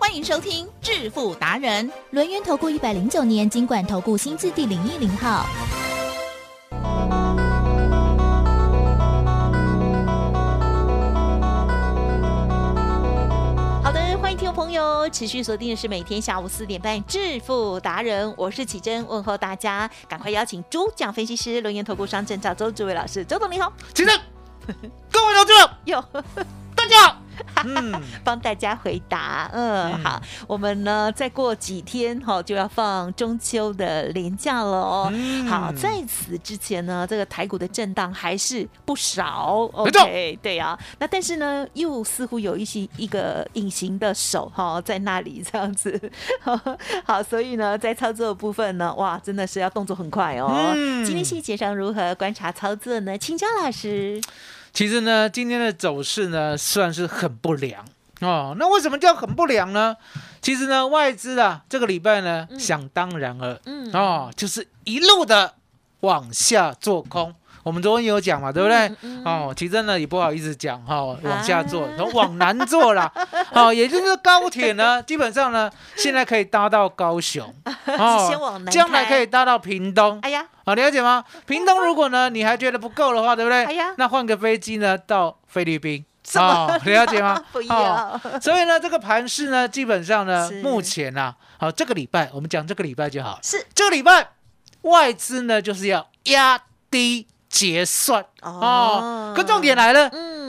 欢迎收听《致富达人》。轮源投顾一百零九年经管投顾新字第零一零号。好的，欢迎听众朋友持续锁定的是每天下午四点半《致富达人》，我是启珍，问候大家，赶快邀请主讲分析师轮源投顾商证照周志伟老师，周总你好，起身，各位投资者，有大家好。嗯，帮大家回答。嗯，好，我们呢再过几天哈就要放中秋的连假了哦。好，在此之前呢，这个台股的震荡还是不少。OK，对啊。那但是呢，又似乎有一些一个隐形的手哈在那里这样子。好，所以呢，在操作的部分呢，哇，真的是要动作很快哦。今天细节上如何观察操作呢？请教老师。其实呢，今天的走势呢算是很不良哦。那为什么叫很不良呢？其实呢，外资啊这个礼拜呢，想当然了，嗯哦，就是一路的往下做空。我们昨天有讲嘛，对不对？哦，其实呢也不好意思讲哈，往下做，从往南做啦，哦，也就是高铁呢，基本上呢现在可以搭到高雄，哦，将来可以搭到屏东。哎呀。好了解吗？屏东如果呢你还觉得不够的话，对不对？哎呀，那换个飞机呢到菲律宾。哦，了解吗？不要。所以呢，这个盘势呢，基本上呢，目前啊，好，这个礼拜我们讲这个礼拜就好。是这个礼拜外资呢就是要压低结算哦。可重点来了。嗯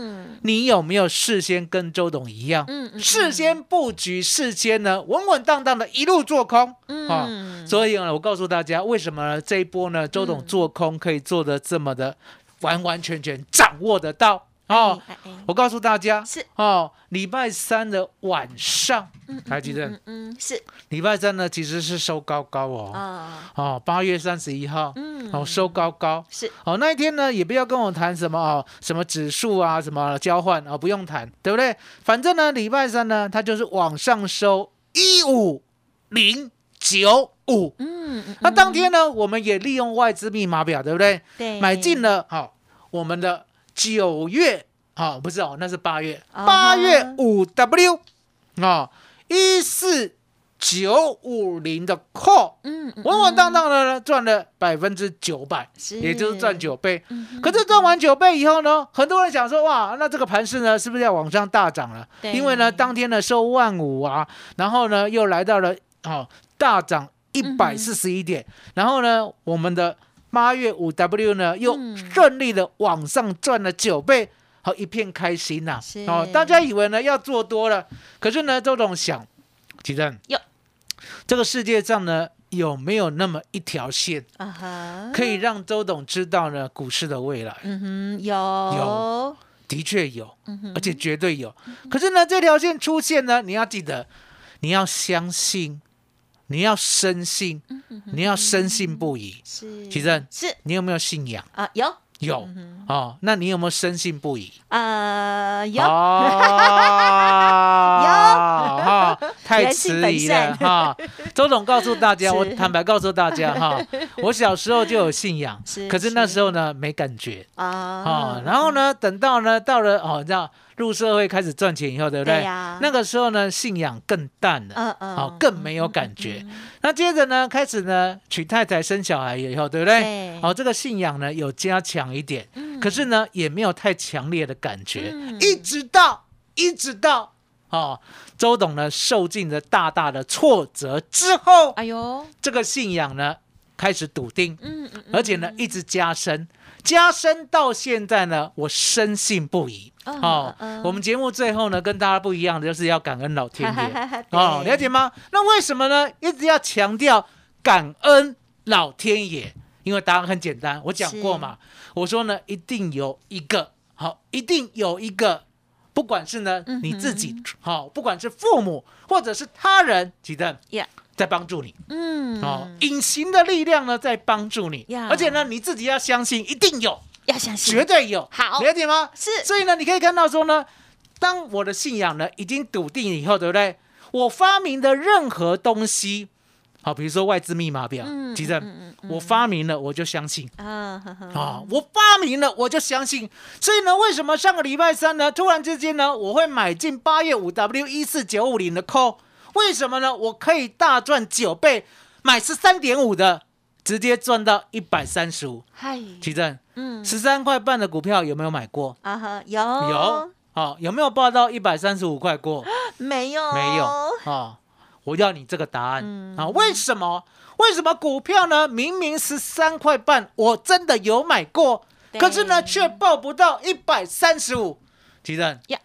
你有没有事先跟周董一样，事先布局，事先呢稳稳当当的一路做空啊？所以呢，我告诉大家，为什么这一波呢，周董做空可以做的这么的完完全全掌握得到？哦，我告诉大家是哦，礼拜三的晚上，还记得？嗯，是礼拜三呢，其实是收高高哦。啊，哦，八月三十一号，嗯，哦，收高高是哦，那一天呢，也不要跟我谈什么哦，什么指数啊，什么交换啊，不用谈，对不对？反正呢，礼拜三呢，它就是往上收一五零九五。嗯，那当天呢，我们也利用外资密码表，对不对？对，买进了好我们的。九月。啊，不是哦，那是八月，八月五 W 啊，一四九五零的 call，嗯，稳稳当当的呢，赚了百分之九百，也就是赚九倍。可是赚完九倍以后呢，很多人想说，哇，那这个盘势呢，是不是要往上大涨了？因为呢，当天呢收万五啊，然后呢又来到了哦大涨一百四十一点，然后呢我们的。八月五 W 呢，又顺利的往上赚了九倍，好一片开心呐！哦，大家以为呢要做多了，可是呢，周董想，其实有这个世界上呢有没有那么一条线啊？可以让周董知道呢股市的未来？嗯哼，有有，的确有，而且绝对有。可是呢，这条线出现呢，你要记得，你要相信。你要深信，你要深信不疑。是，其实是。你有没有信仰？啊？有。有。哦，那你有没有深信不疑？呃，有。有。哈，太迟疑了哈。周总告诉大家，我坦白告诉大家哈，我小时候就有信仰，可是那时候呢没感觉。啊。啊，然后呢，等到呢到了哦，这样。入社会开始赚钱以后，对不对？那个时候呢，信仰更淡了，嗯嗯，好，更没有感觉。那接着呢，开始呢，娶太太、生小孩以后，对不对？好，这个信仰呢有加强一点，可是呢，也没有太强烈的感觉。一直到，一直到，哦，周董呢受尽了大大的挫折之后，哎呦，这个信仰呢开始笃定，嗯嗯，而且呢一直加深。加深到现在呢，我深信不疑。哦，我们节目最后呢，跟大家不一样的，就是要感恩老天爷。哦，了解吗？那为什么呢？一直要强调感恩老天爷？因为答案很简单，我讲过嘛。我说呢，一定有一个好，一定有一个，不管是呢你自己好，不管是父母或者是他人，记得。在帮助你，嗯，哦，隐形的力量呢在帮助你，而且呢你自己要相信，一定有，要相信，绝对有，好，了解吗？是，所以呢，你可以看到说呢，当我的信仰呢已经笃定以后，对不对？我发明的任何东西，好，比如说外资密码表，其实我发明了，我就相信。啊，啊，我发明了，我就相信。所以呢，为什么上个礼拜三呢，突然之间呢，我会买进八月五 W 一四九五零的 call？为什么呢？我可以大赚九倍，买十三点五的，直接赚到一百三十五。嗨，奇正，嗯，十三块半的股票有没有买过？啊哈，有有。好，有没有报到一百三十五块过？没有，没有。啊，我要你这个答案啊！为什么？为什么股票呢？明明十三块半，我真的有买过，可是呢，却报不到一百三十五。奇正呀。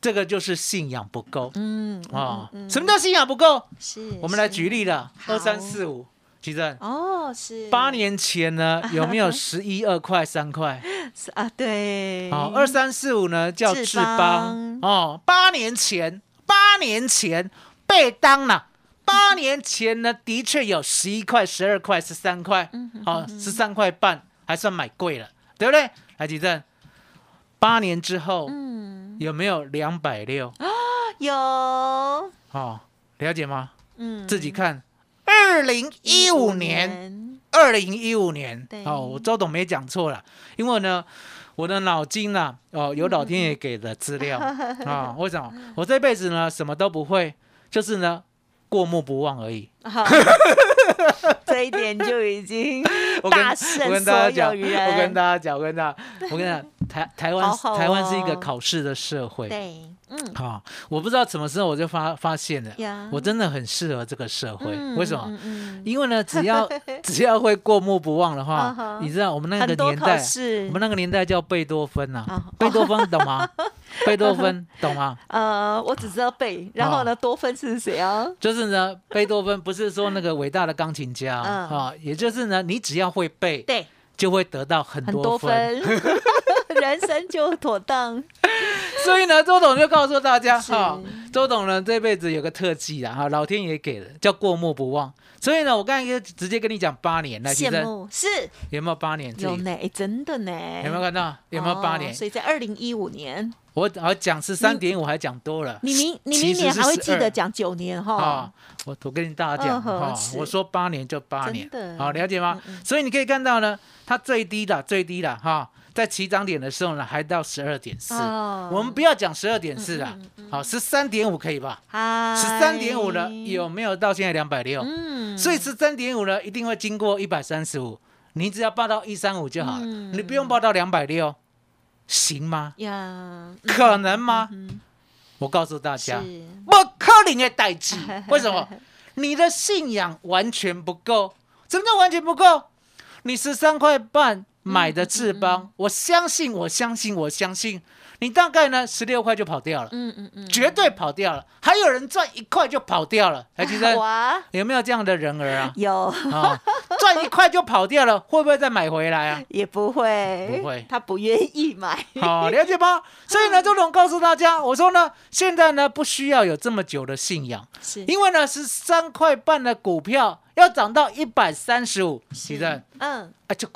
这个就是信仰不够，嗯啊，什么叫信仰不够？是，我们来举例了，二三四五，其实哦是。八年前呢，有没有十一二块三块？是啊，对，好，二三四五呢叫志邦。哦，八年前，八年前被当了，八年前呢 的确有十一块、十二块、十三块，好，十三块半还算买贵了，对不对？来，吉正，八年之后，嗯。有没有两百六啊？有，好了解吗？嗯，自己看。二零一五年，二零一五年，哦，我周董没讲错了，因为呢，我的脑筋呢，哦，有老天爷给的资料啊。为什么？我这辈子呢，什么都不会，就是呢，过目不忘而已。这一点就已经大胜所有人。我跟大家讲，我跟大家，我跟大家。台台湾台湾是一个考试的社会，对，嗯，好，我不知道什么时候我就发发现了，我真的很适合这个社会，为什么？因为呢，只要 只要会过目不忘的话，你知道我们那个年代，我们那个年代叫贝多芬呐，贝多芬懂吗？贝多芬懂吗？呃，我只知道贝，然后呢，多芬是谁啊？就是呢，贝多芬不是说那个伟大的钢琴家啊，也就是呢，你只要会背，对，就会得到很多分。人生就妥当，所以呢，周董就告诉大家哈，周董呢这辈子有个特技啊，哈，老天爷给了叫过目不忘。所以呢，我刚才就直接跟你讲八年了，羡慕是有没有八年？有呢，真的呢，有没有看到？有没有八年？所以在二零一五年，我我讲十三点五还讲多了，你明你明年还会记得讲九年哈？我我跟大家讲哈，我说八年就八年，好了解吗？所以你可以看到呢，它最低的最低的哈。在起涨点的时候呢，还到十二点四。我们不要讲十二点四了，好，十三点五可以吧？十三点五呢，有没有到现在两百六？嗯，所以十三点五呢，一定会经过一百三十五。你只要报到一三五就好了，你不用报到两百六，行吗？呀，可能吗？我告诉大家，不可能的代志。为什么？你的信仰完全不够。什么叫完全不够？你十三块半。买的智邦，我相信，我相信，我相信，你大概呢十六块就跑掉了，嗯嗯嗯，绝对跑掉了。还有人赚一块就跑掉了，还记得？有没有这样的人儿啊？有。啊，赚一块就跑掉了，会不会再买回来啊？也不会，不会，他不愿意买。好，了解吗？所以呢，周总告诉大家，我说呢，现在呢不需要有这么久的信仰，是。因为呢是三块半的股票要涨到一百三十五，其实，嗯，啊，就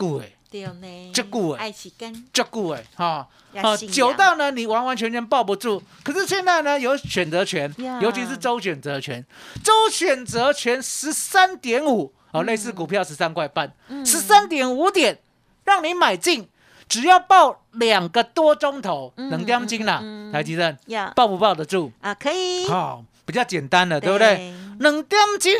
这股哎，爱起根，这股哎，哈，啊，久到呢，你完完全全抱不住。可是现在呢，有选择权，尤其是周选择权，周选择权十三点五，哦，类似股票十三块半，十三点五点，让你买进，只要抱两个多钟头，能掉金了，台积电，抱不抱得住？啊？可以，好，比较简单的，对不对？能掉金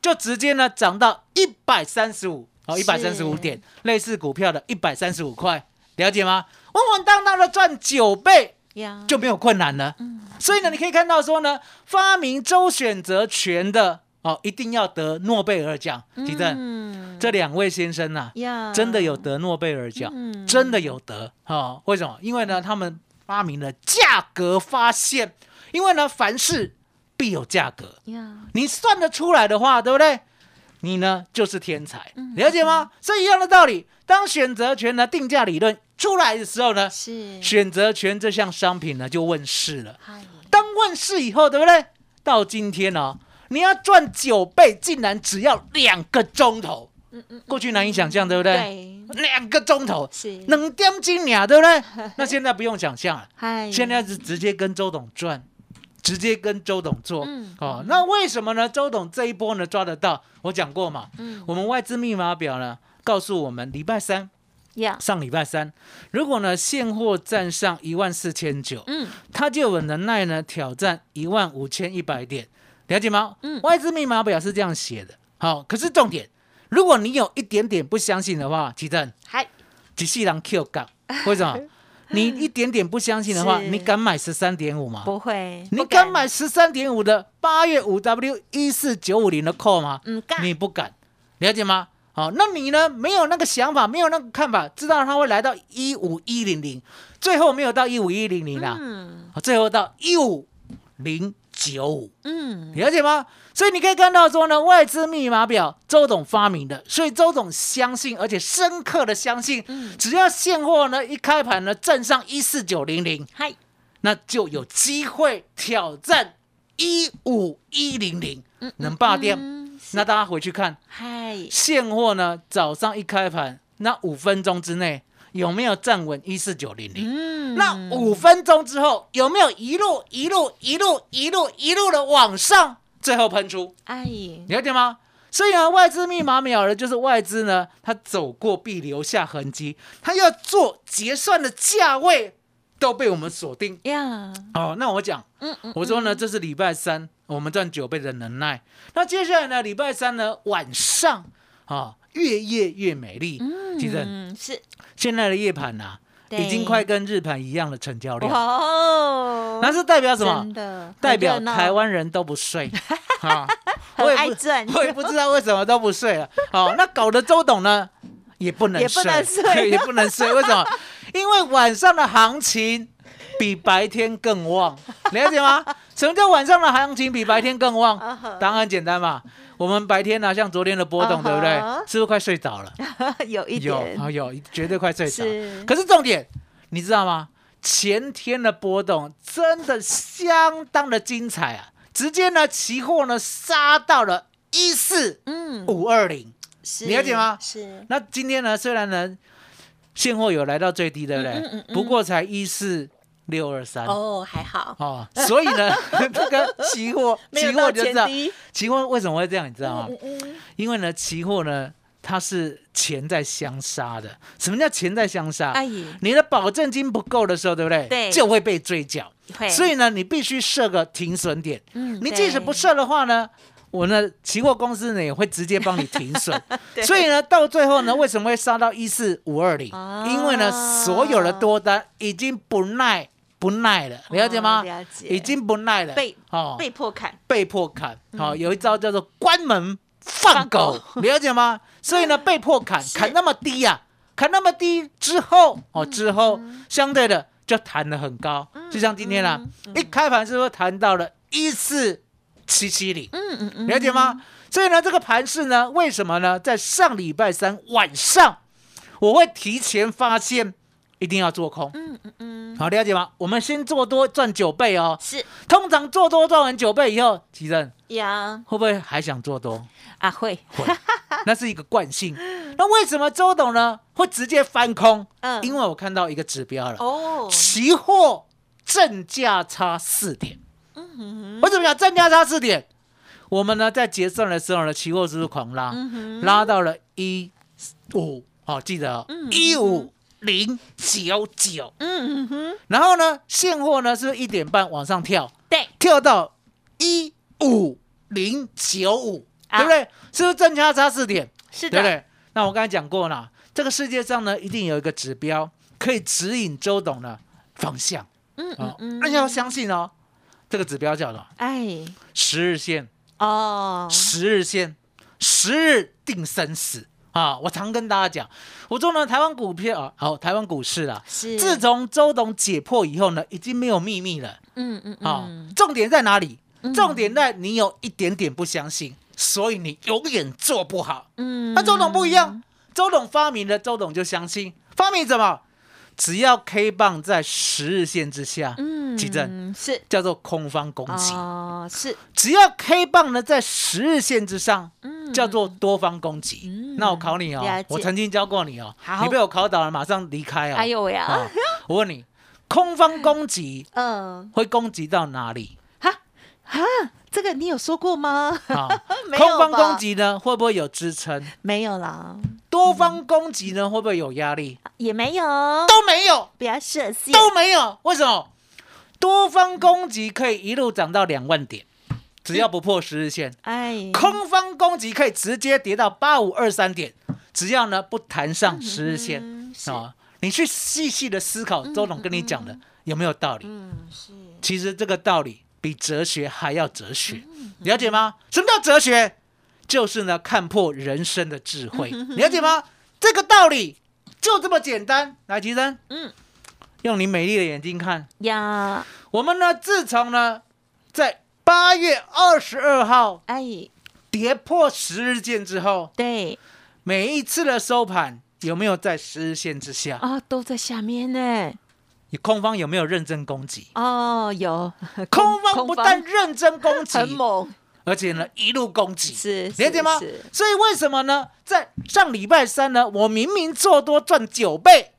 就直接呢涨到一百三十五。好，一百三十五点，类似股票的一百三十五块，了解吗？稳稳当当的赚九倍，就没有困难了。所以呢，你可以看到说呢，发明周选择权的哦，一定要得诺贝尔奖。提正，这两位先生呐，真的有得诺贝尔奖，真的有得。哈，为什么？因为呢，他们发明了价格发现，因为呢，凡事必有价格。你算得出来的话，对不对？你呢，就是天才，了解吗？所以一样的道理，当选择权的定价理论出来的时候呢，是选择权这项商品呢就问世了。当问世以后，对不对？到今天呢，你要赚九倍，竟然只要两个钟头。嗯嗯，过去难以想象，对不对？对，两个钟头是能点金鸟，对不对？那现在不用想象了，现在是直接跟周董赚，直接跟周董做。哦，那为什么呢？周董这一波呢抓得到？我讲过嘛，嗯，我们外资密码表呢告诉我们，礼拜三。上礼拜三，如果呢现货站上一万四千九，嗯，它就有能耐呢挑战一万五千一百点，了解吗？嗯，外资密码表是这样写的。好，可是重点，如果你有一点点不相信的话，奇正，嗨，只是人 Q 杠，为什么？你一点点不相信的话，你敢买十三点五吗？不会。你敢买十三点五的八月五 W 一四九五零的 call 吗？嗯，敢。你不敢，了解吗？好，那你呢？没有那个想法，没有那个看法，知道它会来到一五一零零，最后没有到一五一零零啦，嗯，最后到一五零九五，嗯，了解吗？所以你可以看到说呢，外资密码表周董发明的，所以周董相信，而且深刻的相信，只要现货呢一开盘呢站上一四九零零，嗨，那就有机会挑战一五一零零，能霸掉。那大家回去看，嗨，现货呢？早上一开盘，那五分钟之内有没有站稳一四九零零？嗯，那五分钟之后有没有一路一路一路一路一路的往上，最后喷出？哎，了解吗？所以呢，外资密码秒了就是外资呢，它走过必留下痕迹，它要做结算的价位都被我们锁定呀。哦，那我讲，嗯嗯，我说呢，这是礼拜三。我们赚九倍的能耐。那接下来呢？礼拜三呢晚上啊，越夜越美丽。嗯，其实是现在的夜盘呐，已经快跟日盘一样的成交量。哦，那是代表什么？代表台湾人都不睡。啊，我也不，我也不知道为什么都不睡了。好，那搞得周董呢也不能睡，也不能睡。为什么？因为晚上的行情比白天更旺，了解吗？什么叫晚上的行情比白天更旺？答案很简单嘛，我们白天呢，像昨天的波动，对不对？是不是快睡着了？有一点，有有，绝对快睡着。可是重点，你知道吗？前天的波动真的相当的精彩啊！直接呢，期货呢杀到了一四五二零，你了解吗？是。那今天呢，虽然呢现货有来到最低的嘞，不过才一四。六二三哦，还好哦，所以呢，这个期货，期货就知道，期货为什么会这样，你知道吗？因为呢，期货呢，它是钱在相杀的。什么叫钱在相杀？阿姨，你的保证金不够的时候，对不对？对，就会被追缴。所以呢，你必须设个停损点。嗯，你即使不设的话呢？我呢，期货公司呢也会直接帮你停损，所以呢，到最后呢，为什么会杀到一四五二零？因为呢，所有的多单已经不耐。不耐了，了解吗？了解，已经不耐了，被哦，被迫砍，被迫砍。好，有一招叫做关门放狗，了解吗？所以呢，被迫砍，砍那么低呀，砍那么低之后，哦，之后相对的就弹得很高，就像今天啦，一开盘是不是弹到了一四七七零？嗯嗯嗯，了解吗？所以呢，这个盘势呢，为什么呢？在上礼拜三晚上，我会提前发现。一定要做空，嗯嗯嗯，好了解吗？我们先做多赚九倍哦。是，通常做多赚完九倍以后，奇正呀，会不会还想做多啊？会会，那是一个惯性。那为什么周董呢会直接翻空？嗯，因为我看到一个指标了哦，期货正价差四点。嗯哼，为什么讲正价差四点？我们呢在结算的时候呢，期货是不是狂拉？拉到了一五，好记得一五。零九九，嗯哼，然后呢，现货呢是一点半往上跳，对，跳到一五零九五，对不对？是不是正差差四点？是的，对不对？那我刚才讲过了，这个世界上呢，一定有一个指标可以指引周董的方向，嗯嗯嗯，那要相信哦，这个指标叫做哎，十日线。哦，十日线，十日定生死。啊，我常跟大家讲，我做呢台湾股票啊，好，台湾股市啦，是。自从周董解破以后呢，已经没有秘密了。嗯嗯，好，重点在哪里？重点在你有一点点不相信，所以你永远做不好。嗯，那周董不一样，周董发明了，周董就相信，发明什么？只要 K 棒在十日线之下，嗯，奇正是。叫做空方攻击。哦，是。只要 K 棒呢在十日线之上，叫做多方攻击。那我考你哦，我曾经教过你哦，你被我考倒了，马上离开哦。哎呦呀！我问你，空方攻击，嗯，会攻击到哪里？哈哈，这个你有说过吗？空方攻击呢，会不会有支撑？没有啦。多方攻击呢，会不会有压力？也没有，都没有，不要设限，都没有。为什么？多方攻击可以一路涨到两万点，只要不破十日线。哎，空方攻击可以直接跌到八五二三点，只要呢不弹上十日线啊。你去细细的思考，周董跟你讲的有没有道理？嗯，是。其实这个道理比哲学还要哲学，了解吗？什么叫哲学？就是呢，看破人生的智慧，了解吗？这个道理就这么简单。来，吉生，嗯，用你美丽的眼睛看呀。我们呢，自从呢，在八月二十二号，哎，跌破十日线之后，对，每一次的收盘有没有在十日线之下啊？都在下面呢。你空方有没有认真攻击？哦，有。空方不但认真攻击，很猛。而且呢，一路攻击，是理解吗？所以为什么呢？在上礼拜三呢，我明明做多赚九倍，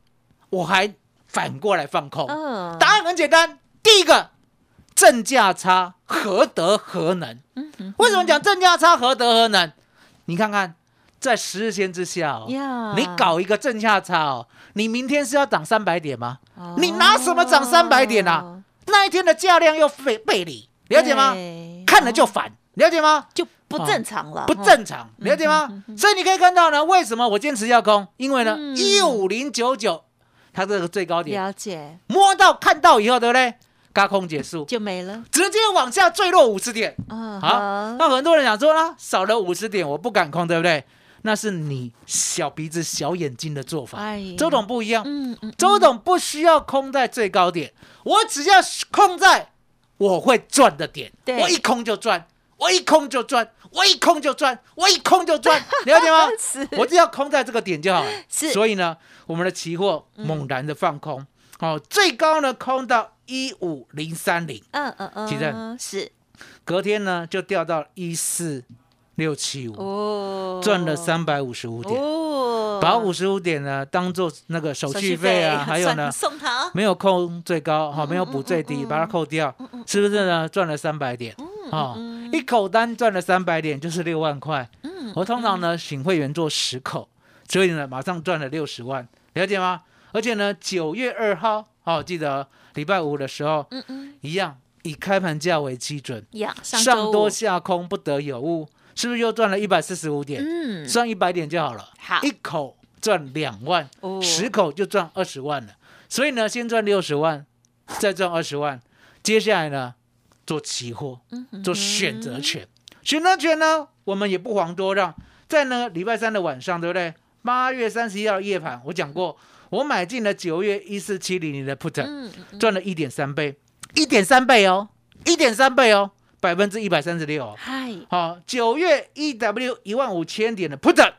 我还反过来放空。嗯，答案很简单，第一个正价差何德何能？嗯为什么讲正价差何德何能？你看看，在十日线之下哦，你搞一个正价差哦，你明天是要涨三百点吗？你拿什么涨三百点啊？那一天的价量又背背离，了解吗？看了就烦。了解吗？就不正常了，不正常，了解吗？所以你可以看到呢，为什么我坚持要空？因为呢，一五零九九，它这个最高点，了解，摸到看到以后，对不对？高空结束。就没了，直接往下坠落五十点。好，那很多人想说呢，少了五十点，我不敢空，对不对？那是你小鼻子小眼睛的做法。周董不一样，嗯嗯，周董不需要空在最高点，我只要空在我会赚的点，我一空就赚。我一空就赚，我一空就赚，我一空就赚，了解吗？我只要空在这个点就好了。是，所以呢，我们的期货猛然的放空，好，最高呢空到一五零三零，嗯嗯嗯，记得是，隔天呢就掉到一四六七五，哦，赚了三百五十五点，哦，把五十五点呢当做那个手续费啊，还有呢送 他，没有扣最高，哈，没有补最低，把它扣掉，是不是呢？赚了三百点，哦。一口单赚了三百点，就是六万块。嗯，我通常呢请会员做十口，所以呢马上赚了六十万，了解吗？而且呢九月二号，哦，记得礼拜五的时候，嗯嗯，一样以开盘价为基准，上多下空不得有误，是不是又赚了一百四十五点？嗯，赚一百点就好了。好，一口赚两万，十口就赚二十万了。所以呢，先赚六十万，再赚二十万，接下来呢？做期货，做选择权，选择权呢，我们也不遑多让。在呢礼拜三的晚上，对不对？八月三十一号夜盘，我讲过，我买进了九月一四七零零的 put，赚了一点三倍，一点三倍哦，一点三倍哦，百分之一百三十六。嗨，好，九月一 w 一万五千点的 put，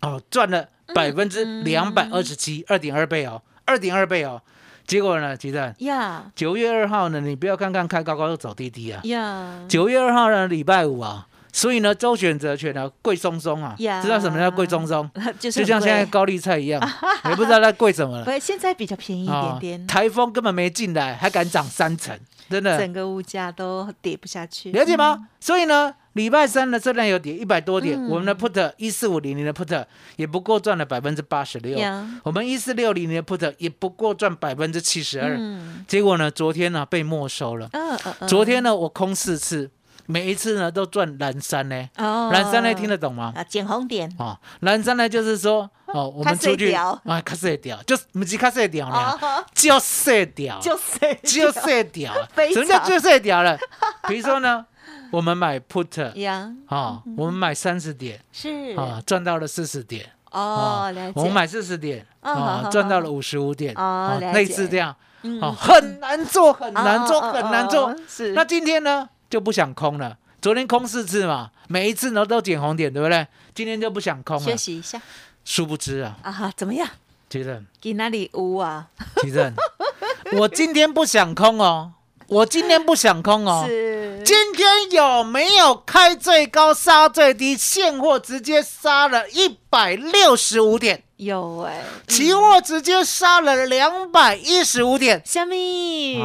哦，赚了百分之两百二十七，二点二倍哦，二点二倍哦。结果呢，鸡蛋呀，九月二号呢，你不要看看开高高又走低低啊，呀，九月二号呢，礼拜五啊，所以呢，周选择权呢，贵松松啊，知道什么叫贵松松？就像现在高丽菜一样，也不知道它贵什么了。不，现在比较便宜一点点。台风根本没进来，还敢涨三成，真的，整个物价都跌不下去，了解吗？所以呢。礼拜三呢，虽然有跌一百多点，我们的 put 一四五零零的 put 也不过赚了百分之八十六，我们一四六零零的 put 也不过赚百分之七十二。结果呢，昨天呢被没收了。昨天呢，我空四次，每一次呢都赚蓝山呢。哦，蓝山呢听得懂吗？啊，捡红点。哦，蓝山呢就是说，哦，我们出去啊，卡色掉，就是不是卡色掉呢，就色掉，就色，就色掉。什么叫就色掉 了？比如说呢？我们买 put 呀，啊，我们买三十点是啊，赚到了四十点哦，了解。我们买四十点啊，赚到了五十五点哦，类似这样，哦，很难做，很难做，很难做。是。那今天呢就不想空了，昨天空四次嘛，每一次呢都捡红点，对不对？今天就不想空了，休息一下。殊不知啊，啊哈，怎么样？奇正给哪里污啊？奇正我今天不想空哦，我今天不想空哦。是，今天有没有开最高杀最低？现货直接杀了一百六十五点，有哎，期货直接杀了两百一十五点。虾米？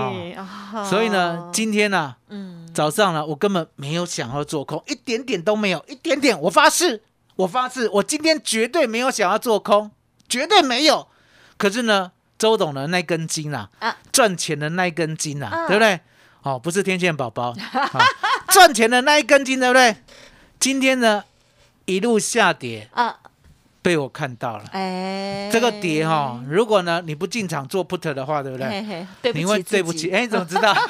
所以呢，今天呢，嗯，早上呢，我根本没有想要做空，一点点都没有，一点点。我发誓，我发誓，我今天绝对没有想要做空，绝对没有。可是呢，周董的那根筋啊，赚钱的那一根筋啊，对不对？哦，不是天线宝宝，赚钱的那一根筋，对不对？今天呢，一路下跌啊，被我看到了。哎，这个跌哈，如果呢你不进场做 put 的话，对不对？你会对不起，哎，你怎么知道？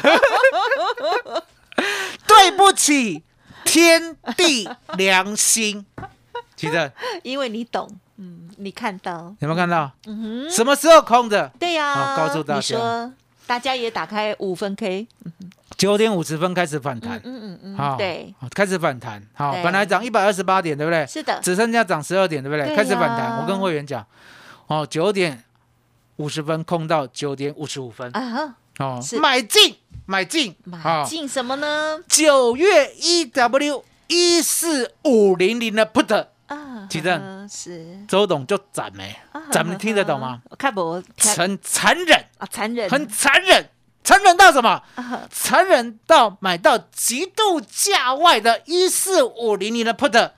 对不起，天地良心，其实因为你懂。嗯，你看到有没有看到？嗯哼，什么时候空的？对呀，告诉大家，大家也打开五分 K，九点五十分开始反弹。嗯嗯嗯，好，对，开始反弹。好，本来涨一百二十八点，对不对？是的，只剩下涨十二点，对不对？开始反弹。我跟会员讲，哦，九点五十分空到九点五十五分。啊哈，哦，买进，买进，买进什么呢？九月一 W 一四五零零的 Put。提正是。周董就斩没，咱们听得懂吗？看不很残忍。啊，残忍，很残忍，残忍到什么？残忍到买到极度价外的一四五零零的 put。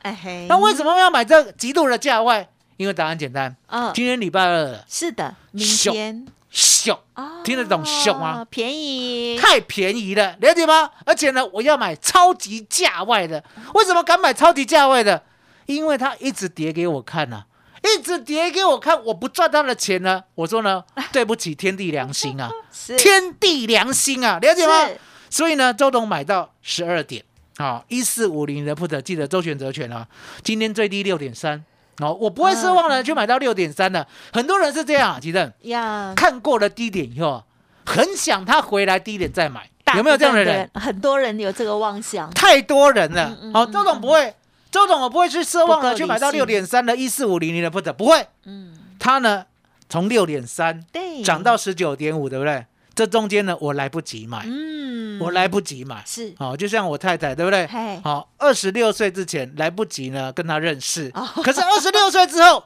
那为什么要买这极度的价外？因为答案简单，今天礼拜二。是的，明天熊，听得懂小吗？便宜，太便宜了，了解吗？而且呢，我要买超级价外的，为什么敢买超级价外的？因为他一直跌给我看呐，一直跌给我看，我不赚他的钱呢。我说呢，对不起天地良心啊，天地良心啊，了解吗？所以呢，周董买到十二点啊，一四五零的 put，记得周选择权啊，今天最低六点三哦，我不会奢望呢，去买到六点三的。很多人是这样，其实呀，看过了低点以后，很想他回来低点再买，有没有这样的人？很多人有这个妄想，太多人了。好，周总不会。周总，我不会去奢望了，去买到六点三的一四五零零的 put，不会。嗯，它呢从六点三涨到十九点五，对不对？这中间呢我来不及买，嗯，我来不及买，是，好，就像我太太，对不对？好，二十六岁之前来不及呢跟他认识，可是二十六岁之后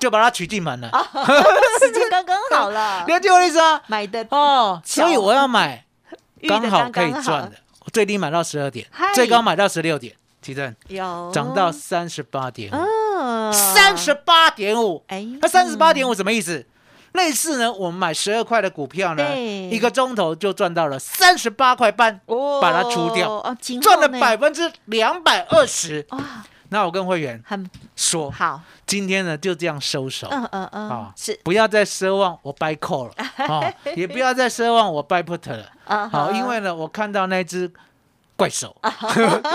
就把他娶进门了，时间刚刚好了，了解我的意思啊？买的哦，所以我要买刚好可以赚的，最低买到十二点，最高买到十六点。奇正有。涨到三十八点五，三十八点五，哎，那三十八点五什么意思？类似呢，我们买十二块的股票呢，一个钟头就赚到了三十八块半，把它除掉，赚了百分之两百二十。那我跟会员说，好，今天呢就这样收手，嗯嗯嗯，啊，是。不要再奢望我 buy call 了，啊，也不要再奢望我 buy put 了，啊，好，因为呢，我看到那只。怪手，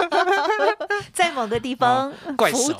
在某个地方怪手。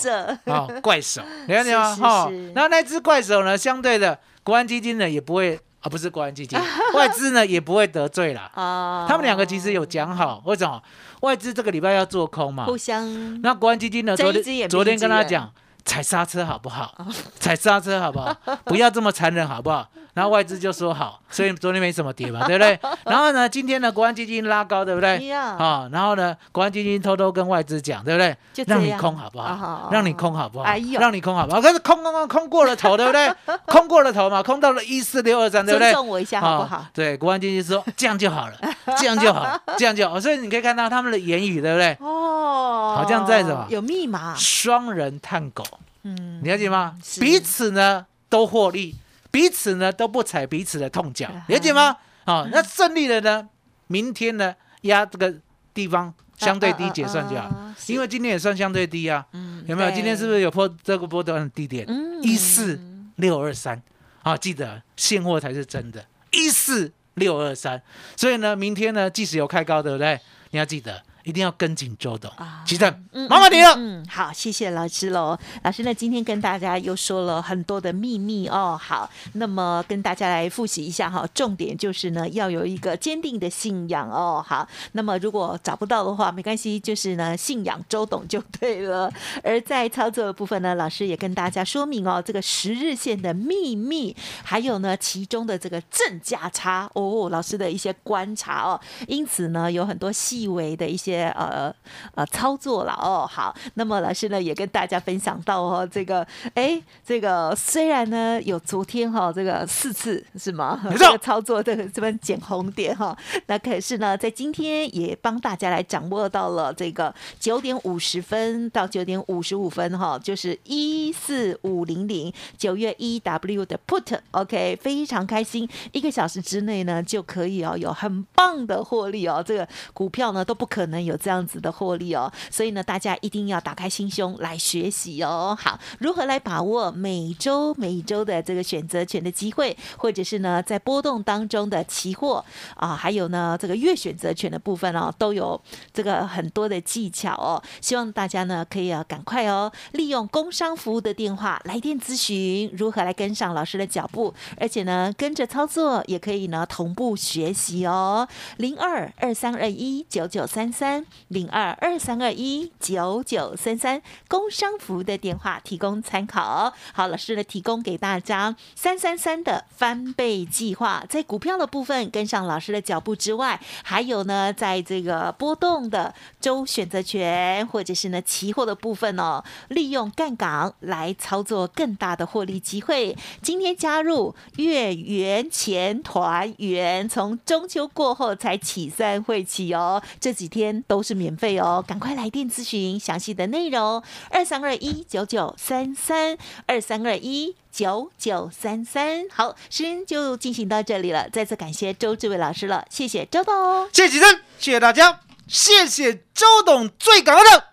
啊，怪手，你看见吗？哈，然后那只怪手呢，相对的，国安基金呢也不会啊，不是国安基金，外资呢也不会得罪了啊。他们两个其实有讲好，为什么？外资这个礼拜要做空嘛，互相。那国安基金呢？昨天昨天跟他讲。踩刹车好不好？踩刹车好不好？不要这么残忍好不好？然后外资就说好，所以昨天没什么跌嘛，对不对？然后呢，今天呢，国安基金拉高，对不对？啊，然后呢，国安基金偷偷跟外资讲，对不对？让你空好不好？让你空好不好？让你空好不好？可是空空空空过了头，对不对？空过了头嘛，空到了一四六二三，对不对？尊重我一下好不好？对，国安基金说这样就好了，这样就好，这样就好。所以你可以看到他们的言语，对不对？哦，好像在什么？有密码。双人探狗。嗯，你了解吗？彼此呢都获利，彼此呢都不踩彼此的痛脚，了解吗？好，那胜利了呢，明天呢压这个地方相对低结算就好，因为今天也算相对低啊。嗯，有没有？今天是不是有破这个波段低点？一四六二三，啊，记得现货才是真的，一四六二三。所以呢，明天呢，即使有开高，对不对？你要记得。一定要跟紧周董啊！齐正，麻烦你了。嗯，好，谢谢老师喽。老师呢，今天跟大家又说了很多的秘密哦。好，那么跟大家来复习一下哈，重点就是呢，要有一个坚定的信仰哦。好，那么如果找不到的话，没关系，就是呢，信仰周董就对了。而在操作的部分呢，老师也跟大家说明哦，这个十日线的秘密，还有呢，其中的这个正价差哦，老师的一些观察哦。因此呢，有很多细微的一些。呃呃，操作了哦，好，那么老师呢也跟大家分享到哦，这个哎，这个虽然呢有昨天哈这个四次是吗？这个操作的这边捡红点哈，那可是呢在今天也帮大家来掌握到了这个九点五十分到九点五十五分哈，就是一四五零零九月一 W 的 Put，OK，非常开心，一个小时之内呢就可以哦有很棒的获利哦，这个股票呢都不可能。有这样子的获利哦，所以呢，大家一定要打开心胸来学习哦。好，如何来把握每周每周的这个选择权的机会，或者是呢，在波动当中的期货啊，还有呢，这个月选择权的部分哦，都有这个很多的技巧哦。希望大家呢，可以啊，赶快哦，利用工商服务的电话来电咨询如何来跟上老师的脚步，而且呢，跟着操作也可以呢，同步学习哦。零二二三二一九九三三。零二二三二一九九三三，工商服务的电话提供参考。好，老师呢提供给大家三三三的翻倍计划，在股票的部分跟上老师的脚步之外，还有呢，在这个波动的周选择权或者是呢期货的部分哦，利用杠杆来操作更大的获利机会。今天加入月圆钱团圆，从中秋过后才起算会起哦，这几天。都是免费哦，赶快来电咨询详细的内容，二三二一九九三三二三二一九九三三。好，时间就进行到这里了，再次感谢周志伟老师了，谢谢周董，谢谢几声，谢谢大家，谢谢周董，最感恩的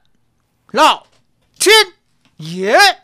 老天爷。